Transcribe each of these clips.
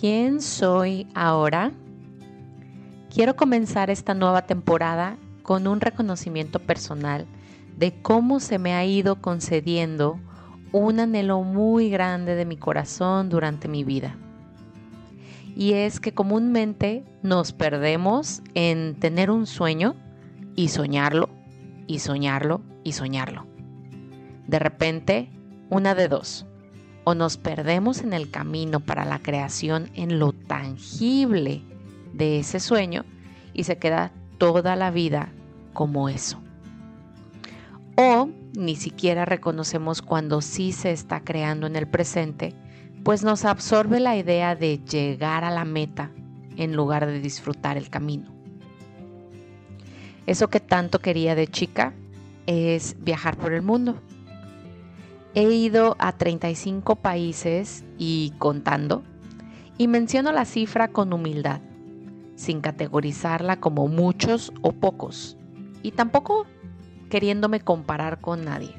¿Quién soy ahora? Quiero comenzar esta nueva temporada con un reconocimiento personal de cómo se me ha ido concediendo un anhelo muy grande de mi corazón durante mi vida. Y es que comúnmente nos perdemos en tener un sueño y soñarlo, y soñarlo, y soñarlo. De repente, una de dos o nos perdemos en el camino para la creación en lo tangible de ese sueño y se queda toda la vida como eso. O ni siquiera reconocemos cuando sí se está creando en el presente, pues nos absorbe la idea de llegar a la meta en lugar de disfrutar el camino. Eso que tanto quería de chica es viajar por el mundo He ido a 35 países y contando, y menciono la cifra con humildad, sin categorizarla como muchos o pocos, y tampoco queriéndome comparar con nadie,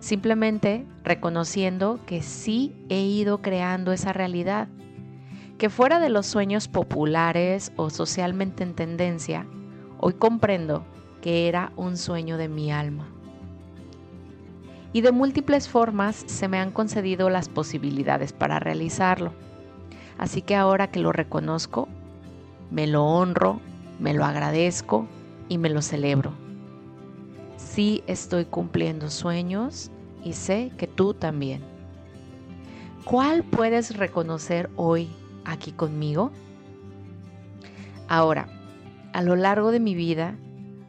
simplemente reconociendo que sí he ido creando esa realidad, que fuera de los sueños populares o socialmente en tendencia, hoy comprendo que era un sueño de mi alma y de múltiples formas se me han concedido las posibilidades para realizarlo. Así que ahora que lo reconozco, me lo honro, me lo agradezco y me lo celebro. Sí estoy cumpliendo sueños y sé que tú también. ¿Cuál puedes reconocer hoy aquí conmigo? Ahora, a lo largo de mi vida,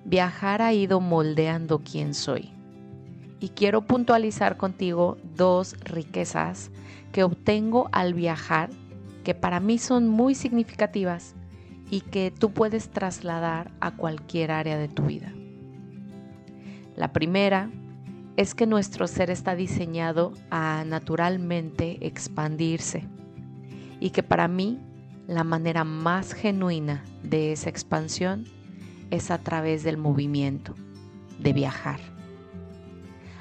viajar ha ido moldeando quién soy y quiero puntualizar contigo dos riquezas que obtengo al viajar que para mí son muy significativas y que tú puedes trasladar a cualquier área de tu vida. La primera es que nuestro ser está diseñado a naturalmente expandirse y que para mí la manera más genuina de esa expansión es a través del movimiento, de viajar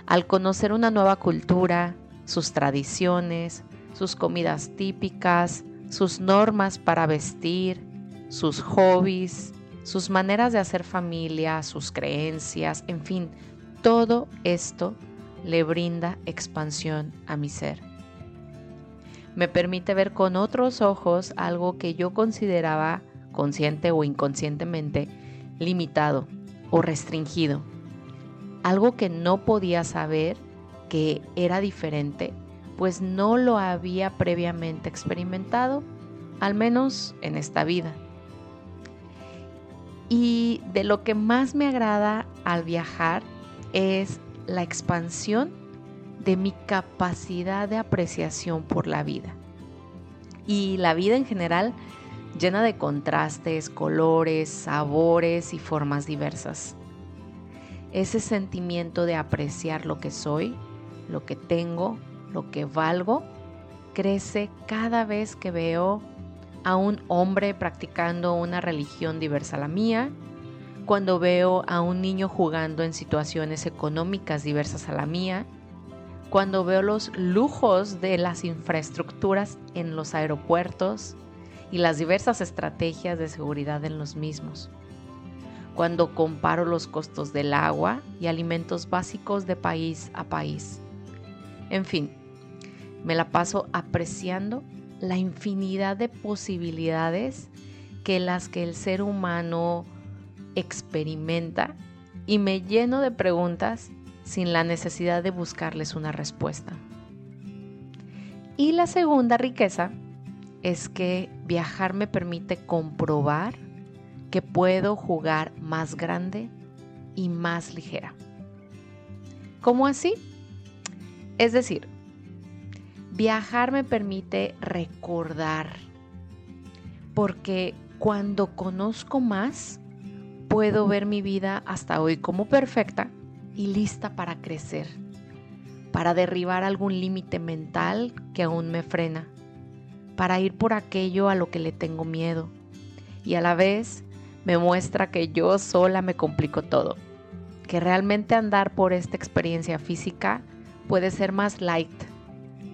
al conocer una nueva cultura, sus tradiciones, sus comidas típicas, sus normas para vestir, sus hobbies, sus maneras de hacer familia, sus creencias, en fin, todo esto le brinda expansión a mi ser. Me permite ver con otros ojos algo que yo consideraba, consciente o inconscientemente, limitado o restringido algo que no podía saber que era diferente, pues no lo había previamente experimentado, al menos en esta vida. Y de lo que más me agrada al viajar es la expansión de mi capacidad de apreciación por la vida. Y la vida en general llena de contrastes, colores, sabores y formas diversas ese sentimiento de apreciar lo que soy, lo que tengo, lo que valgo, crece cada vez que veo a un hombre practicando una religión diversa a la mía, cuando veo a un niño jugando en situaciones económicas diversas a la mía, cuando veo los lujos de las infraestructuras en los aeropuertos y las diversas estrategias de seguridad en los mismos cuando comparo los costos del agua y alimentos básicos de país a país. En fin, me la paso apreciando la infinidad de posibilidades que las que el ser humano experimenta y me lleno de preguntas sin la necesidad de buscarles una respuesta. Y la segunda riqueza es que viajar me permite comprobar que puedo jugar más grande y más ligera. ¿Cómo así? Es decir, viajar me permite recordar, porque cuando conozco más, puedo ver mi vida hasta hoy como perfecta y lista para crecer, para derribar algún límite mental que aún me frena, para ir por aquello a lo que le tengo miedo y a la vez me muestra que yo sola me complico todo, que realmente andar por esta experiencia física puede ser más light,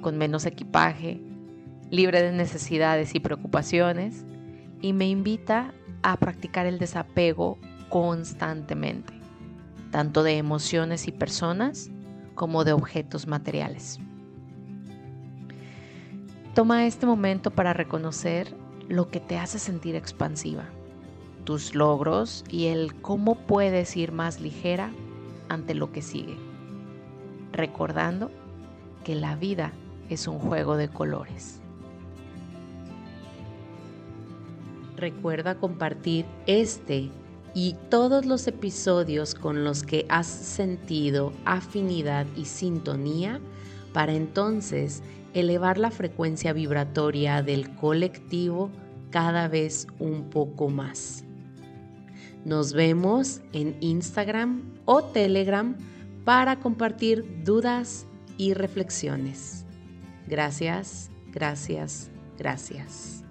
con menos equipaje libre de necesidades y preocupaciones, y me invita a practicar el desapego constantemente, tanto de emociones y personas como de objetos materiales. Toma este momento para reconocer lo que te hace sentir expansiva, tus logros y el cómo puedes ir más ligera ante lo que sigue, recordando que la vida es un juego de colores. Recuerda compartir este y todos los episodios con los que has sentido afinidad y sintonía para entonces elevar la frecuencia vibratoria del colectivo cada vez un poco más. Nos vemos en Instagram o Telegram para compartir dudas y reflexiones. Gracias, gracias, gracias.